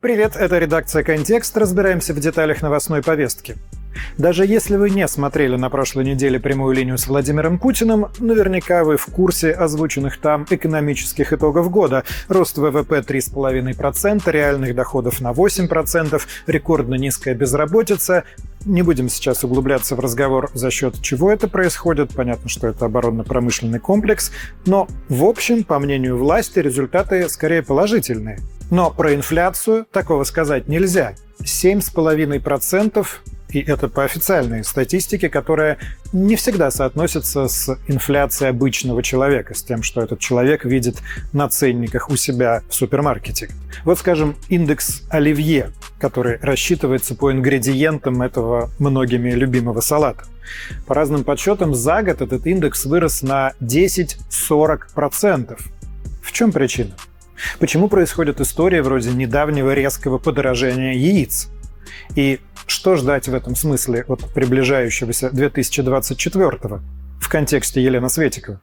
Привет, это редакция «Контекст». Разбираемся в деталях новостной повестки. Даже если вы не смотрели на прошлой неделе прямую линию с Владимиром Путиным, наверняка вы в курсе озвученных там экономических итогов года. Рост ВВП 3,5%, реальных доходов на 8%, рекордно низкая безработица. Не будем сейчас углубляться в разговор, за счет чего это происходит. Понятно, что это оборонно-промышленный комплекс. Но, в общем, по мнению власти, результаты скорее положительные. Но про инфляцию такого сказать нельзя. 7,5% и это по официальной статистике, которая не всегда соотносится с инфляцией обычного человека, с тем, что этот человек видит на ценниках у себя в супермаркете. Вот, скажем, индекс Оливье, который рассчитывается по ингредиентам этого многими любимого салата. По разным подсчетам, за год этот индекс вырос на 10-40%. В чем причина? Почему происходит история вроде недавнего резкого подорожания яиц? И что ждать в этом смысле от приближающегося 2024 в контексте Елены Светикова?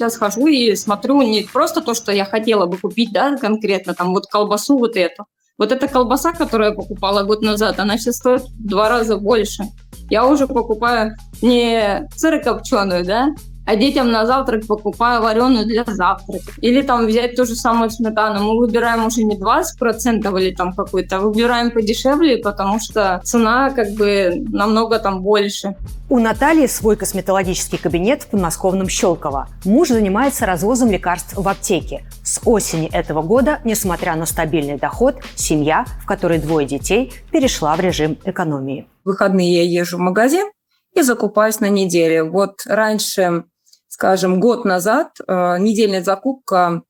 сейчас хожу и смотрю не просто то, что я хотела бы купить, да, конкретно, там вот колбасу вот эту. Вот эта колбаса, которую я покупала год назад, она сейчас стоит в два раза больше. Я уже покупаю не сырокопченую, да, а детям на завтрак покупаю вареную для завтрака. Или там взять ту же самую сметану. Мы выбираем уже не 20% или там какой-то, а выбираем подешевле, потому что цена как бы намного там больше. У Натальи свой косметологический кабинет в подмосковном Щелково. Муж занимается развозом лекарств в аптеке. С осени этого года, несмотря на стабильный доход, семья, в которой двое детей, перешла в режим экономии. В выходные я езжу в магазин, и закупаюсь на неделю. Вот раньше скажем, год назад э, недельная закупка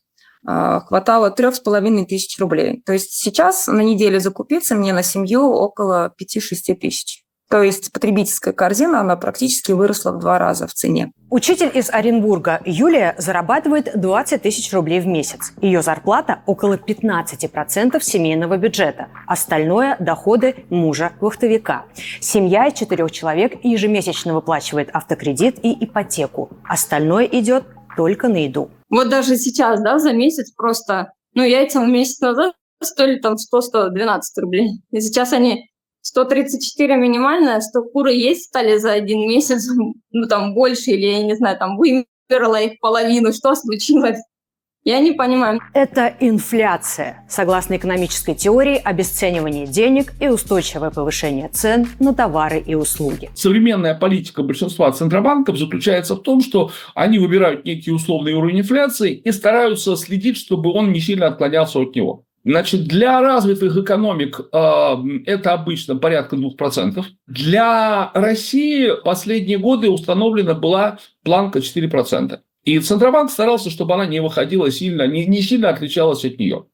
э, хватало трех с половиной тысяч рублей. То есть сейчас на неделю закупиться мне на семью около 5-6 тысяч. То есть потребительская корзина, она практически выросла в два раза в цене. Учитель из Оренбурга Юлия зарабатывает 20 тысяч рублей в месяц. Ее зарплата около 15% семейного бюджета. Остальное – доходы мужа-вахтовика. Семья из четырех человек ежемесячно выплачивает автокредит и ипотеку. Остальное идет только на еду. Вот даже сейчас, да, за месяц просто, ну, яйца месяц назад стоили там 100-112 рублей. И сейчас они 134 минимальная, 100 куры есть стали за один месяц, ну там больше, или я не знаю, там вымерла их половину, что случилось? Я не понимаю. Это инфляция. Согласно экономической теории, обесценивание денег и устойчивое повышение цен на товары и услуги. Современная политика большинства центробанков заключается в том, что они выбирают некий условный уровень инфляции и стараются следить, чтобы он не сильно отклонялся от него. Значит, для развитых экономик э, это обычно порядка 2%. Для России последние годы установлена была планка 4%. И Центробанк старался, чтобы она не выходила сильно, не, не сильно отличалась от нее.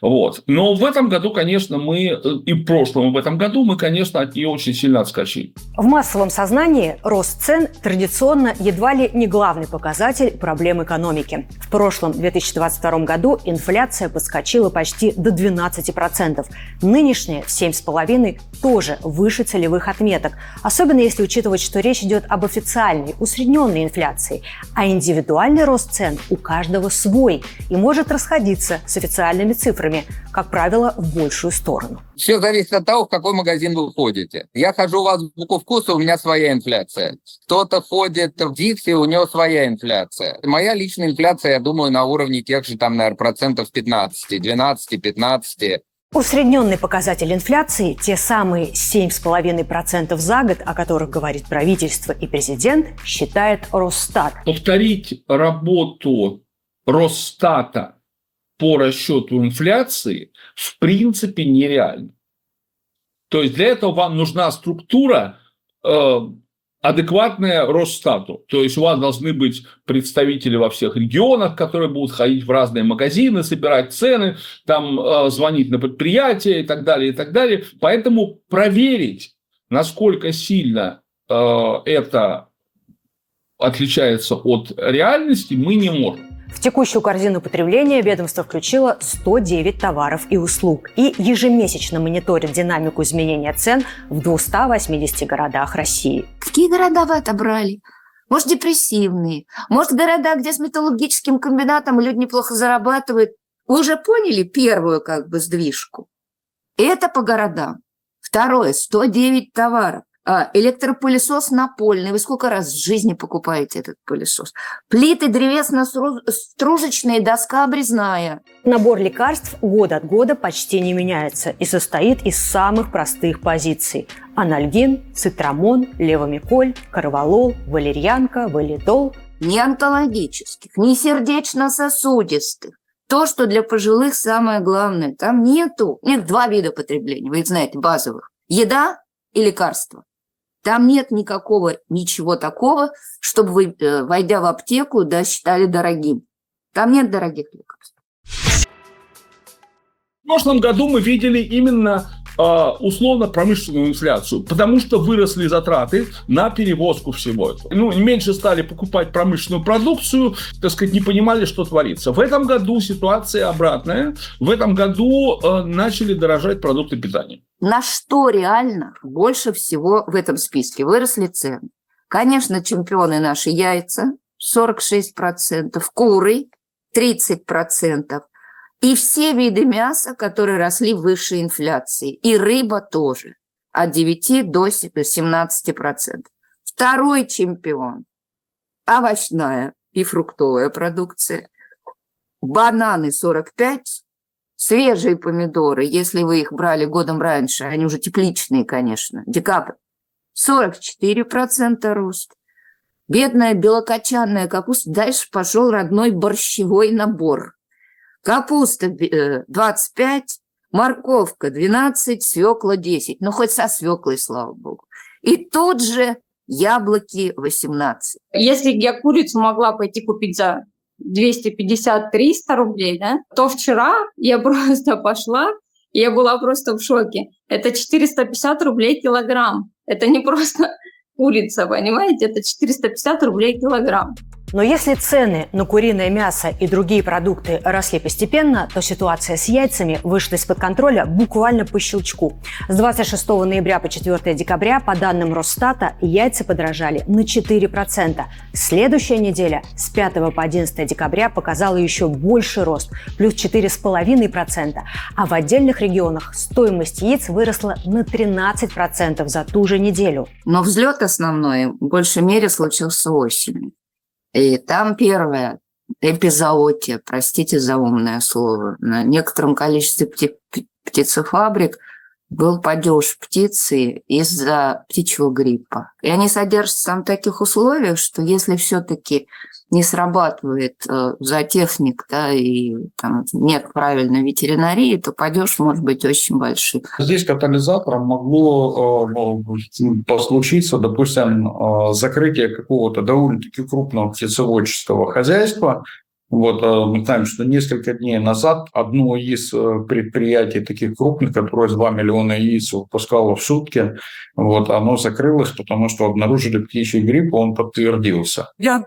Вот. Но в этом году, конечно, мы, э, и в прошлом, и в этом году мы, конечно, от нее очень сильно отскочили. В массовом сознании рост цен традиционно едва ли не главный показатель проблем экономики. В прошлом 2022 году инфляция подскочила почти до 12%. Нынешняя в 7,5% тоже выше целевых отметок, особенно если учитывать, что речь идет об официальной, усредненной инфляции, а индивидуальный рост цен у каждого свой и может расходиться с официальными цифрами, как правило, в большую сторону. Все зависит от того, в какой магазин вы ходите. Я хожу в Азбуку вкуса, у меня своя инфляция. Кто-то ходит в Дикси, у него своя инфляция. Моя личная инфляция, я думаю, на уровне тех же, там, наверное, процентов 15, 12, 15. Усредненный показатель инфляции, те самые 7,5% за год, о которых говорит правительство и президент, считает Росстат. Повторить работу Росстата по расчету инфляции в принципе нереально. То есть для этого вам нужна структура э, адекватная Росстату. То есть у вас должны быть представители во всех регионах, которые будут ходить в разные магазины, собирать цены, там э, звонить на предприятия и так далее, и так далее. Поэтому проверить, насколько сильно э, это отличается от реальности, мы не можем. В текущую корзину потребления ведомство включило 109 товаров и услуг и ежемесячно мониторит динамику изменения цен в 280 городах России. Какие города вы отобрали? может, депрессивные, может, города, где с металлургическим комбинатом люди неплохо зарабатывают. Вы уже поняли первую как бы сдвижку? Это по городам. Второе, 109 товаров. А, электропылесос напольный. Вы сколько раз в жизни покупаете этот пылесос? Плиты древесно-стружечные, доска обрезная. Набор лекарств год от года почти не меняется и состоит из самых простых позиций. Анальгин, цитрамон, левомиколь, карвалол, валерьянка, валидол. Ни онкологических, ни сердечно-сосудистых. То, что для пожилых самое главное. Там нету. Нет два вида потребления, вы их знаете, базовых. Еда и лекарства. Там нет никакого, ничего такого, чтобы вы, э, войдя в аптеку, да, считали дорогим. Там нет дорогих лекарств. В прошлом году мы видели именно а, условно-промышленную инфляцию, потому что выросли затраты на перевозку всего этого. Ну, меньше стали покупать промышленную продукцию, так сказать, не понимали, что творится. В этом году ситуация обратная. В этом году э, начали дорожать продукты питания. На что реально больше всего в этом списке выросли цены? Конечно, чемпионы наши яйца 46%, куры 30%, и все виды мяса, которые росли выше инфляции. И рыба тоже. От 9 до 17%. Второй чемпион – овощная и фруктовая продукция. Бананы 45, свежие помидоры, если вы их брали годом раньше, они уже тепличные, конечно, декабрь, 44% рост. Бедная белокочанная капуста, дальше пошел родной борщевой набор – Капуста 25, э, морковка 12, свекла 10. Ну, хоть со свеклой, слава богу. И тут же яблоки 18. Если я курицу могла пойти купить за 250-300 рублей, да, то вчера я просто пошла, и я была просто в шоке. Это 450 рублей килограмм. Это не просто курица, понимаете? Это 450 рублей килограмм. Но если цены на куриное мясо и другие продукты росли постепенно, то ситуация с яйцами вышла из-под контроля буквально по щелчку. С 26 ноября по 4 декабря, по данным Росстата, яйца подорожали на 4%. Следующая неделя с 5 по 11 декабря показала еще больший рост, плюс 4,5%. А в отдельных регионах стоимость яиц выросла на 13% за ту же неделю. Но взлет основной в большей мере случился осенью. И там первое эпизоотия, простите за умное слово, на некотором количестве пти птицефабрик был падеж птицы из-за птичьего гриппа. И они содержатся там в таких условиях, что если все-таки не срабатывает э, зоотехник, да, и там нет правильной ветеринарии, то падеж может быть очень большим. Здесь катализатором могло э, случиться, допустим, э, закрытие какого-то довольно-таки крупного птицеводческого хозяйства, вот э, мы знаем, что несколько дней назад одно из э, предприятий таких крупных, которое 2 миллиона яиц выпускало в сутки, вот, оно закрылось, потому что обнаружили птичий грипп, он подтвердился. Я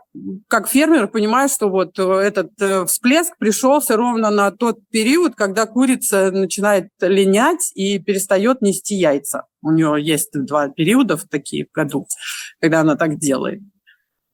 как фермер понимаю, что вот э, этот всплеск пришелся ровно на тот период, когда курица начинает линять и перестает нести яйца. У нее есть два периода в такие в году, когда она так делает.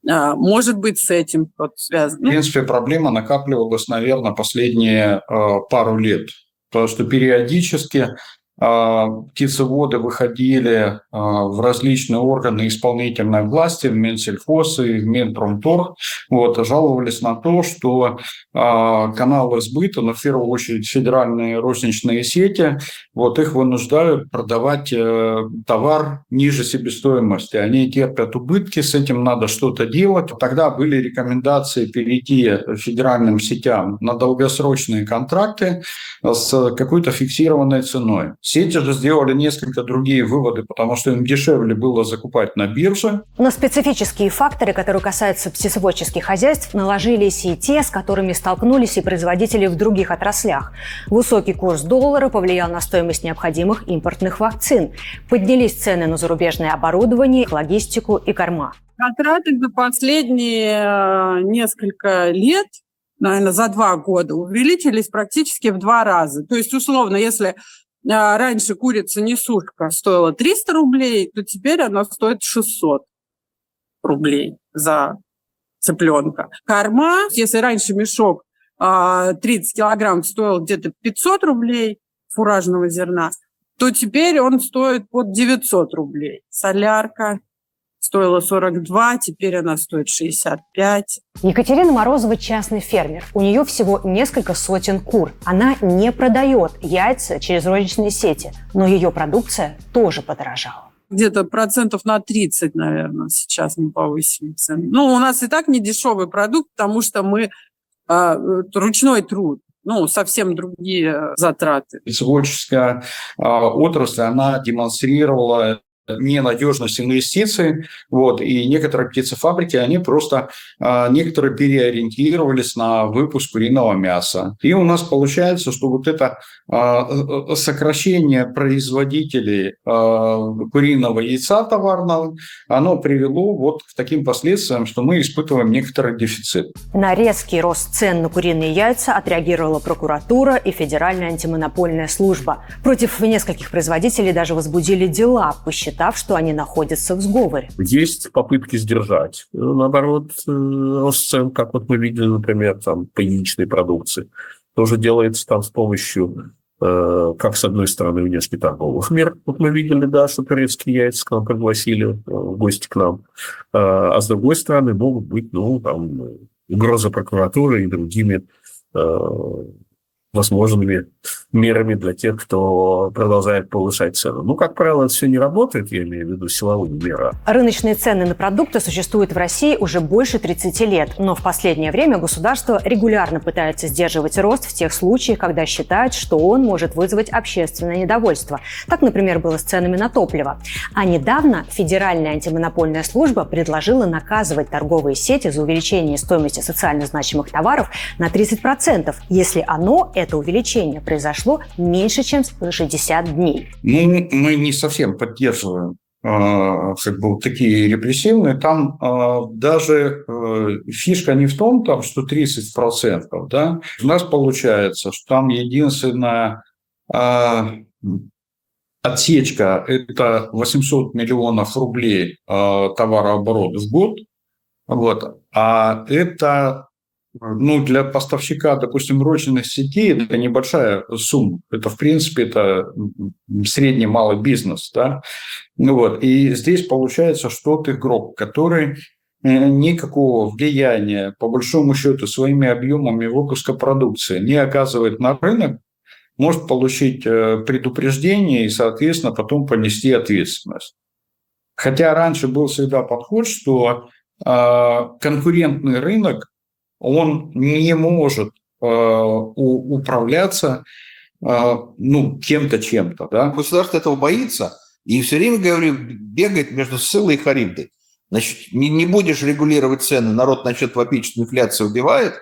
А, может быть, с этим вот связано. В принципе, проблема накапливалась, наверное, последние э, пару лет. Потому что периодически а, птицеводы выходили а, в различные органы исполнительной власти, в Минсельхоз и в Минпромторг, вот, жаловались на то, что а, каналы сбыта, но в первую очередь федеральные розничные сети, вот их вынуждают продавать э, товар ниже себестоимости. Они терпят убытки, с этим надо что-то делать. Тогда были рекомендации перейти федеральным сетям на долгосрочные контракты с какой-то фиксированной ценой. Сети же сделали несколько другие выводы, потому что им дешевле было закупать на бирже. На специфические факторы, которые касаются птицеводческих хозяйств, наложились и те, с которыми столкнулись и производители в других отраслях. Высокий курс доллара повлиял на стоимость необходимых импортных вакцин. Поднялись цены на зарубежное оборудование, логистику и корма. Контракты за последние э, несколько лет наверное, за два года увеличились практически в два раза. То есть, условно, если раньше курица несушка стоила 300 рублей, то теперь она стоит 600 э, рублей за цыпленка. Корма, если раньше мешок 30 а, килограмм стоил где-то 500 рублей фуражного зерна, то теперь он стоит под 900 рублей. Солярка стоила 42, теперь она стоит 65. Екатерина Морозова – частный фермер. У нее всего несколько сотен кур. Она не продает яйца через розничные сети, но ее продукция тоже подорожала где-то процентов на 30, наверное, сейчас мы повысили цены. Ну, у нас и так не дешевый продукт, потому что мы э, ручной труд ну, совсем другие затраты. Сводческая э, отрасль, она демонстрировала ненадежность инвестиций, вот, и некоторые птицефабрики, они просто, а, некоторые переориентировались на выпуск куриного мяса. И у нас получается, что вот это а, э, сокращение производителей а, куриного яйца товарного, оно привело вот к таким последствиям, что мы испытываем некоторый дефицит. На резкий рост цен на куриные яйца отреагировала прокуратура и Федеральная антимонопольная служба. Против нескольких производителей даже возбудили дела, посчитав посчитав, что они находятся в сговоре. Есть попытки сдержать, наоборот, э, рост цен, как вот мы видели, например, там, по яичной продукции. Тоже делается там с помощью э, как с одной стороны внешне торговых мер, вот мы видели, да, что турецкие яйца к нам пригласили э, в гости к нам, а с другой стороны могут быть, ну, там, угроза прокуратуры и другими возможными мерами для тех, кто продолжает повышать цену. Ну, как правило, это все не работает, я имею в виду силовые меры. Рыночные цены на продукты существуют в России уже больше 30 лет, но в последнее время государство регулярно пытается сдерживать рост в тех случаях, когда считает, что он может вызвать общественное недовольство. Так, например, было с ценами на топливо. А недавно Федеральная антимонопольная служба предложила наказывать торговые сети за увеличение стоимости социально значимых товаров на 30%, если оно, это увеличение, произошло меньше, чем 60 дней. Ну, мы не совсем поддерживаем а, как бы такие репрессивные, там э, даже э, фишка не в том, там, что 30%, да, у нас получается, что там единственная э, отсечка – это 800 миллионов рублей товарооборота в год, вот, а это ну, для поставщика, допустим, розничных сетей это небольшая сумма. Это, в принципе, это средний малый бизнес. Да? Ну, вот. И здесь получается, что ты игрок, который э, никакого влияния, по большому счету, своими объемами выпуска продукции не оказывает на рынок, может получить э, предупреждение и, соответственно, потом понести ответственность. Хотя раньше был всегда подход, что э, конкурентный рынок он не может э, управляться э, ну, кем-то, чем-то. Да? Государство этого боится и все время, говорю, бегает между Сылой и Харибдой. Значит, не, не будешь регулировать цены, народ начнет вопить, что инфляция убивает,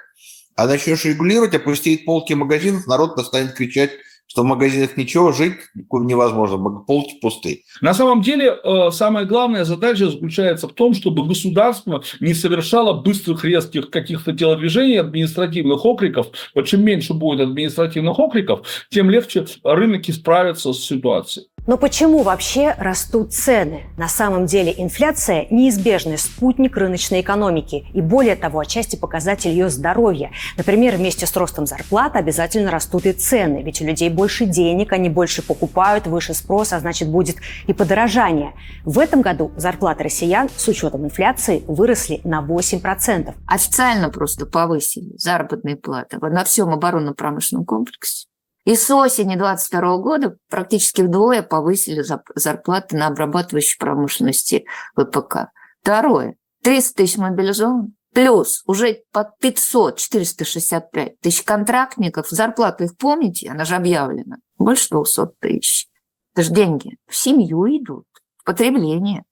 а начнешь регулировать, опустеет полки магазинов, народ станет кричать что в магазинах ничего, жить невозможно, полки пустые. На самом деле, э, самая главная задача заключается в том, чтобы государство не совершало быстрых, резких каких-то телодвижений, административных окриков. Вот чем меньше будет административных окриков, тем легче рынок справится с ситуацией. Но почему вообще растут цены? На самом деле инфляция – неизбежный спутник рыночной экономики и, более того, отчасти показатель ее здоровья. Например, вместе с ростом зарплат обязательно растут и цены, ведь у людей больше денег, они больше покупают, выше спрос, а значит будет и подорожание. В этом году зарплаты россиян с учетом инфляции выросли на 8%. Официально просто повысили заработные платы на всем оборонно-промышленном комплексе. И с осени 2022 года практически вдвое повысили зарплаты на обрабатывающей промышленности ВПК. Второе. 300 тысяч мобилизованных. Плюс уже под 500, 465 тысяч контрактников. Зарплату их помните? Она же объявлена. Больше 200 тысяч. Это же деньги. В семью идут. В потребление.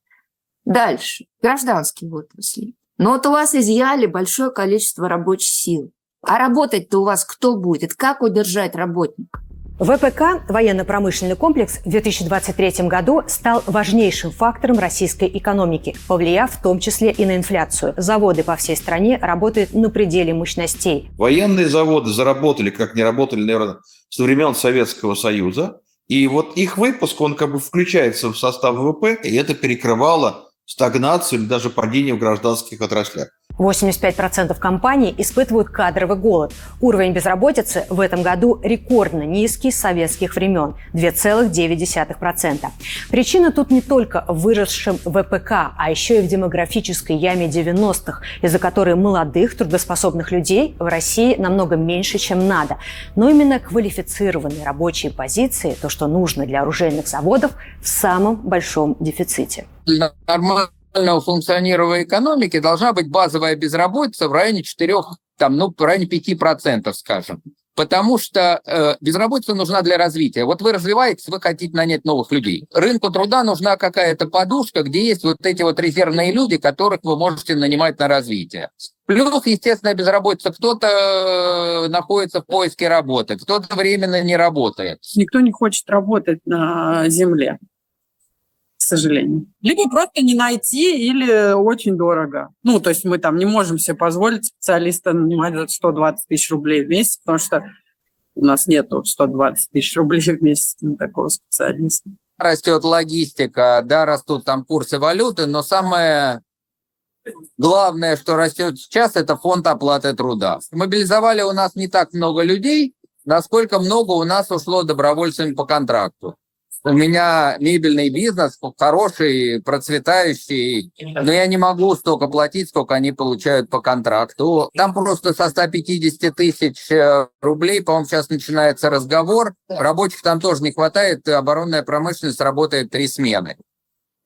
Дальше. Гражданские отрасли. Но вот у вас изъяли большое количество рабочих сил. А работать-то у вас кто будет? Как удержать работника? ВПК, военно-промышленный комплекс, в 2023 году стал важнейшим фактором российской экономики, повлияв в том числе и на инфляцию. Заводы по всей стране работают на пределе мощностей. Военные заводы заработали, как не работали, наверное, со времен Советского Союза. И вот их выпуск, он как бы включается в состав ВВП, и это перекрывало стагнацию или даже падение в гражданских отраслях. 85% компаний испытывают кадровый голод. Уровень безработицы в этом году рекордно низкий с советских времен – 2,9%. Причина тут не только в выросшем ВПК, а еще и в демографической яме 90-х, из-за которой молодых трудоспособных людей в России намного меньше, чем надо. Но именно квалифицированные рабочие позиции, то, что нужно для оружейных заводов, в самом большом дефиците. Нормально нормального функционирования экономики должна быть базовая безработица в районе 4, там, ну, в районе 5%, скажем. Потому что э, безработица нужна для развития. Вот вы развиваетесь, вы хотите нанять новых людей. Рынку труда нужна какая-то подушка, где есть вот эти вот резервные люди, которых вы можете нанимать на развитие. Плюс, естественно, безработица. Кто-то э, находится в поиске работы, кто-то временно не работает. Никто не хочет работать на земле сожалению. Либо просто не найти или очень дорого. Ну, то есть мы там не можем себе позволить специалиста нанимать за 120 тысяч рублей в месяц, потому что у нас нет 120 тысяч рублей в месяц на такого специалиста. Растет логистика, да, растут там курсы валюты, но самое главное, что растет сейчас, это фонд оплаты труда. Мобилизовали у нас не так много людей, насколько много у нас ушло добровольцами по контракту у меня мебельный бизнес хороший, процветающий, но я не могу столько платить, сколько они получают по контракту. Там просто со 150 тысяч э, рублей, по-моему, сейчас начинается разговор. Рабочих там тоже не хватает, оборонная промышленность работает три смены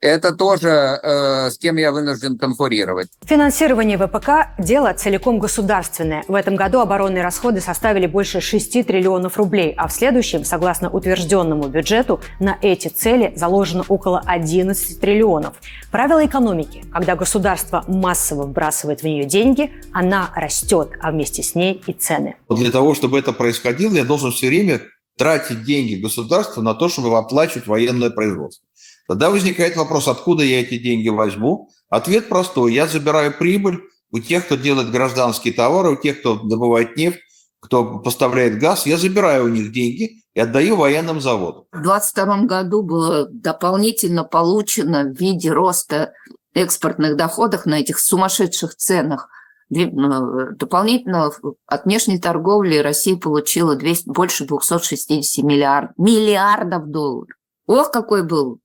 это тоже э, с кем я вынужден конкурировать. Финансирование ВПК – дело целиком государственное. В этом году оборонные расходы составили больше 6 триллионов рублей, а в следующем, согласно утвержденному бюджету, на эти цели заложено около 11 триллионов. Правило экономики – когда государство массово вбрасывает в нее деньги, она растет, а вместе с ней и цены. Для того, чтобы это происходило, я должен все время тратить деньги государства на то, чтобы оплачивать военное производство. Тогда возникает вопрос, откуда я эти деньги возьму? Ответ простой. Я забираю прибыль у тех, кто делает гражданские товары, у тех, кто добывает нефть, кто поставляет газ. Я забираю у них деньги и отдаю военным заводам. В 2022 году было дополнительно получено в виде роста экспортных доходов на этих сумасшедших ценах. Ну, дополнительно от внешней торговли Россия получила 200, больше 260 миллиард, миллиардов долларов. Ох, какой был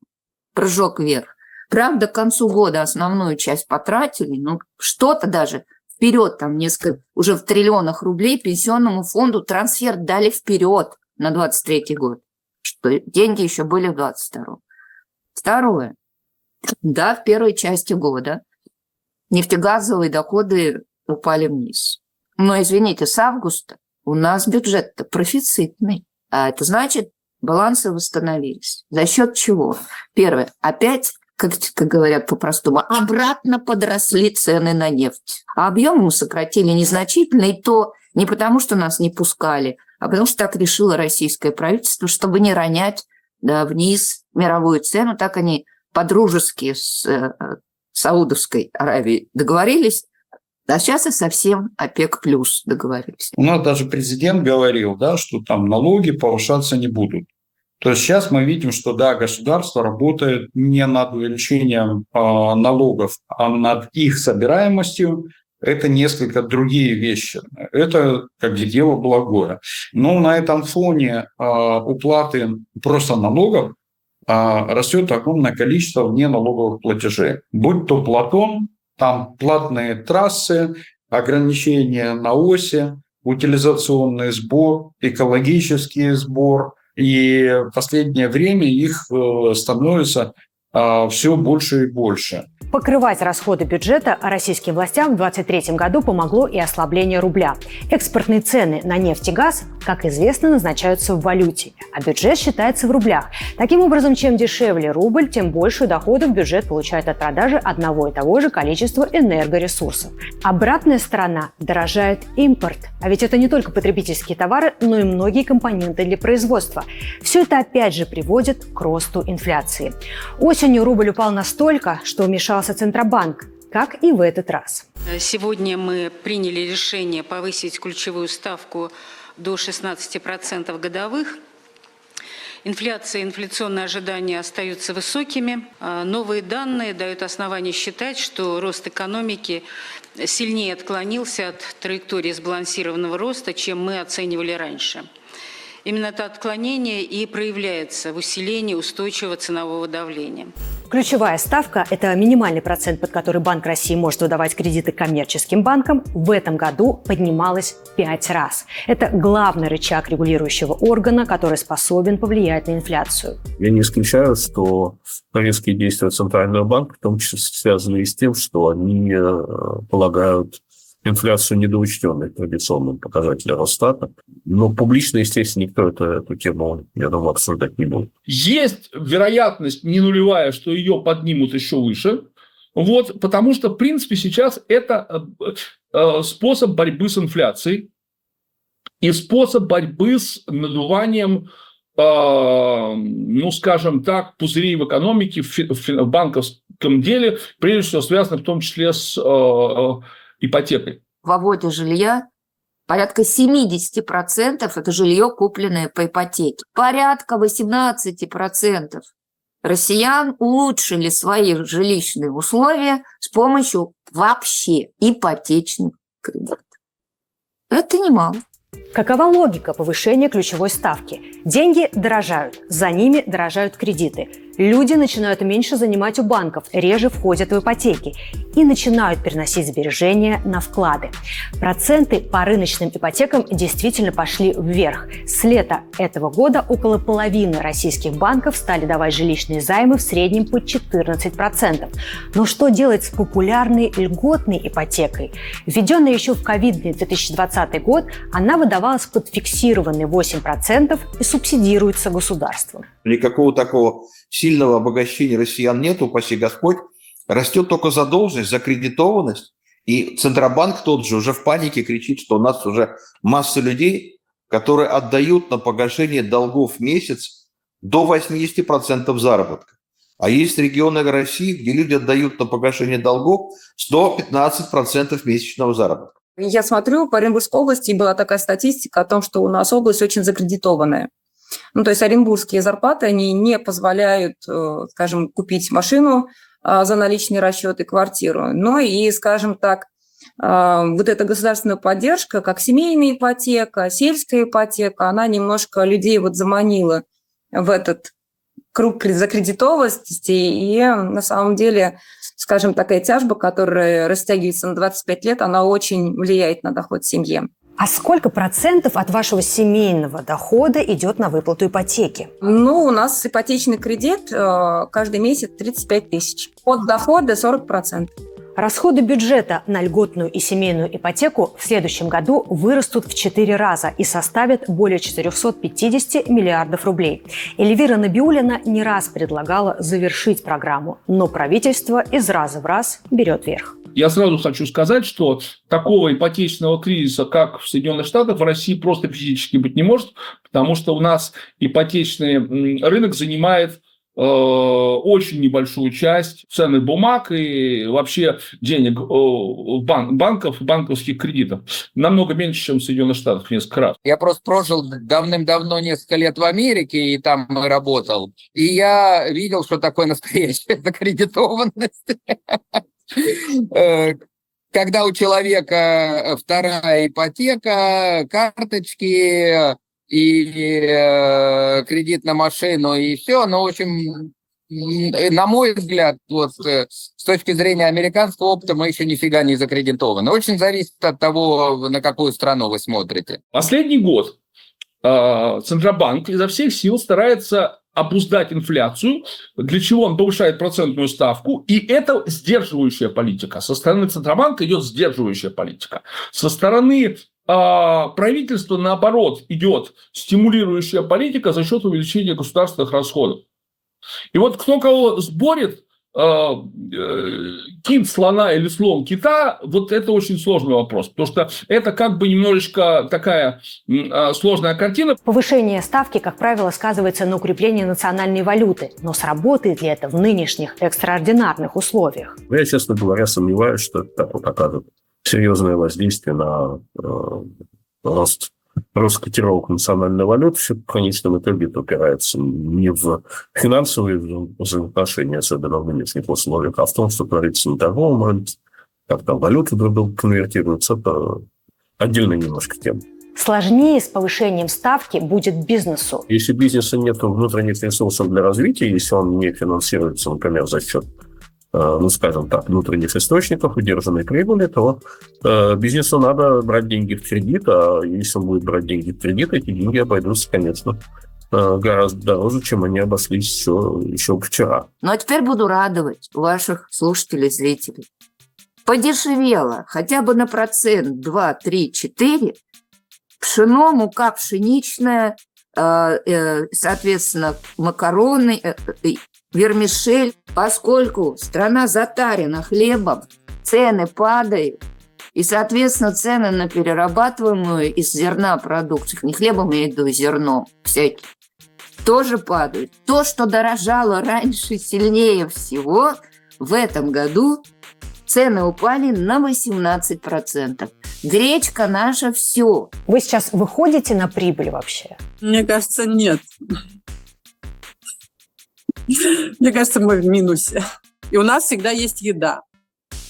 прыжок вверх. Правда, к концу года основную часть потратили, но что-то даже вперед, там несколько, уже в триллионах рублей пенсионному фонду трансфер дали вперед на 23 год, что деньги еще были в 22 Второе. Да, в первой части года нефтегазовые доходы упали вниз. Но, извините, с августа у нас бюджет профицитный. А это значит, балансы восстановились. За счет чего? Первое. Опять как, как говорят по-простому, обратно подросли цены на нефть. А объем мы сократили незначительно, и то не потому, что нас не пускали, а потому что так решило российское правительство, чтобы не ронять да, вниз мировую цену. Так они по-дружески с э, Саудовской Аравией договорились, а сейчас и совсем ОПЕК плюс договорились. У нас даже президент говорил, да, что там налоги повышаться не будут. То есть сейчас мы видим, что да, государство работает не над увеличением э, налогов, а над их собираемостью. Это несколько другие вещи. Это как бы дело благое. Но на этом фоне э, уплаты просто налогов э, растет огромное количество вненалоговых платежей. Будь то Платон, там платные трассы, ограничения на оси, утилизационный сбор, экологический сбор. И в последнее время их э, становится а, все больше и больше. Покрывать расходы бюджета российским властям в 2023 году помогло и ослабление рубля. Экспортные цены на нефть и газ, как известно, назначаются в валюте, а бюджет считается в рублях. Таким образом, чем дешевле рубль, тем больше доходов бюджет получает от продажи одного и того же количества энергоресурсов. Обратная сторона – дорожает импорт. А ведь это не только потребительские товары, но и многие компоненты для производства. Все это опять же приводит к росту инфляции. Осенью рубль упал настолько, что вмешался вмешался Центробанк, как и в этот раз. Сегодня мы приняли решение повысить ключевую ставку до 16% годовых. Инфляция и инфляционные ожидания остаются высокими. А новые данные дают основания считать, что рост экономики сильнее отклонился от траектории сбалансированного роста, чем мы оценивали раньше. Именно это отклонение и проявляется в усилении устойчивого ценового давления. Ключевая ставка – это минимальный процент, под который Банк России может выдавать кредиты коммерческим банкам, в этом году поднималась пять раз. Это главный рычаг регулирующего органа, который способен повлиять на инфляцию. Я не исключаю, что резкие действия Центрального банка, в том числе связаны и с тем, что они э, полагают инфляцию недоучтенной традиционным показателем Росстата. Но публично, естественно, никто это, эту тему, я думаю, обсуждать не будет. Есть вероятность не нулевая, что ее поднимут еще выше. Вот, потому что, в принципе, сейчас это э, э, способ борьбы с инфляцией и способ борьбы с надуванием э, ну, скажем так, пузырей в экономике, в банковском деле, прежде всего связано в том числе с ипотекой. В вводе жилья порядка 70% это жилье, купленное по ипотеке. Порядка 18% россиян улучшили свои жилищные условия с помощью вообще ипотечных кредитов. Это немало. Какова логика повышения ключевой ставки? Деньги дорожают, за ними дорожают кредиты. Люди начинают меньше занимать у банков, реже входят в ипотеки и начинают переносить сбережения на вклады. Проценты по рыночным ипотекам действительно пошли вверх. С лета этого года около половины российских банков стали давать жилищные займы в среднем по 14%. Но что делать с популярной льготной ипотекой? Введенная еще в ковидный 2020 год, она выдавалась под фиксированные 8% и субсидируется государством. Никакого такого сильного обогащения россиян нет, упаси Господь. Растет только задолженность, закредитованность. И Центробанк тот же уже в панике кричит, что у нас уже масса людей, которые отдают на погашение долгов в месяц до 80% заработка. А есть регионы России, где люди отдают на погашение долгов 115% месячного заработка. Я смотрю, по Оренбургской области была такая статистика о том, что у нас область очень закредитованная. Ну, то есть оренбургские зарплаты, они не позволяют, э, скажем, купить машину а, за наличные расчеты, квартиру. Но и, скажем так, а, вот эта государственная поддержка, как семейная ипотека, сельская ипотека, она немножко людей вот заманила в этот круг закредитованности, и на самом деле, скажем, такая тяжба, которая растягивается на 25 лет, она очень влияет на доход семьи. А сколько процентов от вашего семейного дохода идет на выплату ипотеки? Ну, у нас ипотечный кредит э, каждый месяц 35 тысяч. От дохода 40 процентов. Расходы бюджета на льготную и семейную ипотеку в следующем году вырастут в 4 раза и составят более 450 миллиардов рублей. Эльвира Набиулина не раз предлагала завершить программу, но правительство из раза в раз берет верх. Я сразу хочу сказать, что такого ипотечного кризиса, как в Соединенных Штатах, в России просто физически быть не может, потому что у нас ипотечный рынок занимает э, очень небольшую часть ценных бумаг и вообще денег э, бан банков, банковских кредитов. Намного меньше, чем в Соединенных Штатах, несколько раз. Я просто прожил давным-давно несколько лет в Америке, и там работал. И я видел, что такое настоящая закредитованность. Э, когда у человека вторая ипотека, карточки и э, кредит на машину, и все, ну, в общем, на мой взгляд, вот э, с точки зрения американского опыта мы еще нифига не закредитованы. Очень зависит от того, на какую страну вы смотрите. Последний год Центробанк изо всех сил старается обуздать инфляцию, для чего он повышает процентную ставку, и это сдерживающая политика. Со стороны Центробанка идет сдерживающая политика. Со стороны э, правительства, наоборот, идет стимулирующая политика за счет увеличения государственных расходов. И вот кто кого сборит, кит слона или слон кита, вот это очень сложный вопрос, потому что это как бы немножечко такая э, сложная картина. Повышение ставки, как правило, сказывается на укреплении национальной валюты, но сработает ли это в нынешних экстраординарных условиях? Я, честно говоря, сомневаюсь, что это окажет серьезное воздействие на э, рост рост котировок национальной валюты, все в конечном итоге это упирается не в финансовые взаимоотношения, особенно в нынешних условиях, а в том, что творится на торговом рынке, как там валюты друг друга конвертируются, это отдельная немножко тема. Сложнее с повышением ставки будет бизнесу. Если бизнеса нет внутренних ресурсов для развития, если он не финансируется, например, за счет ну, скажем так, внутренних источников, удержанной прибыли, то э, бизнесу надо брать деньги в кредит, а если он будет брать деньги в кредит, эти деньги обойдутся, конечно, э, гораздо дороже, чем они обошлись еще, еще вчера. Ну, а теперь буду радовать ваших слушателей, зрителей. Подешевело хотя бы на процент 2, 3, 4 пшено, мука пшеничная, э, э, соответственно, макароны, вермишель, поскольку страна затарена хлебом, цены падают, и, соответственно, цены на перерабатываемую из зерна продукцию, не хлебом, я в виду зерно всякие, тоже падают. То, что дорожало раньше сильнее всего, в этом году цены упали на 18%. Гречка наша все. Вы сейчас выходите на прибыль вообще? Мне кажется, нет. Мне кажется, мы в минусе. И у нас всегда есть еда.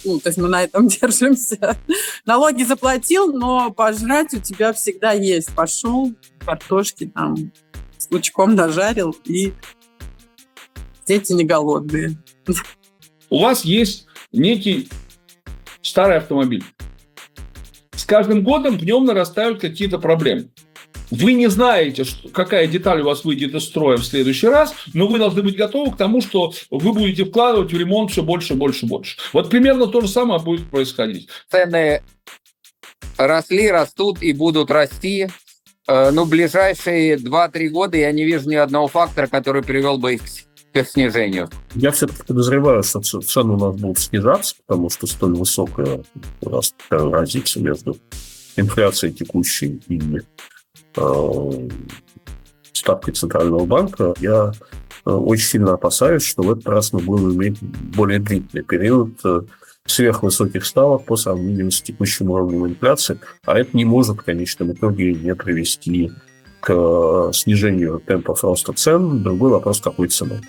Ну, то есть мы на этом держимся. Налоги заплатил, но пожрать у тебя всегда есть. Пошел, картошки там с лучком дожарил, и дети не голодные. У вас есть некий старый автомобиль. С каждым годом в нем нарастают какие-то проблемы. Вы не знаете, что, какая деталь у вас выйдет из строя в следующий раз, но вы должны быть готовы к тому, что вы будете вкладывать в ремонт все больше, больше, больше. Вот примерно то же самое будет происходить. Цены росли, растут и будут расти. Э, ну, ближайшие 2-3 года я не вижу ни одного фактора, который привел бы их к снижению. Я все-таки подозреваю, что цены у нас будут снижаться, потому что столь высокая у нас разница между инфляцией текущей и ставкой Центрального банка, я э, очень сильно опасаюсь, что в этот раз мы будем иметь более длительный период э, сверхвысоких ставок по сравнению с текущим уровнем инфляции, а это не может в конечном итоге не привести к снижению темпов роста цен. Другой вопрос, какой ценой.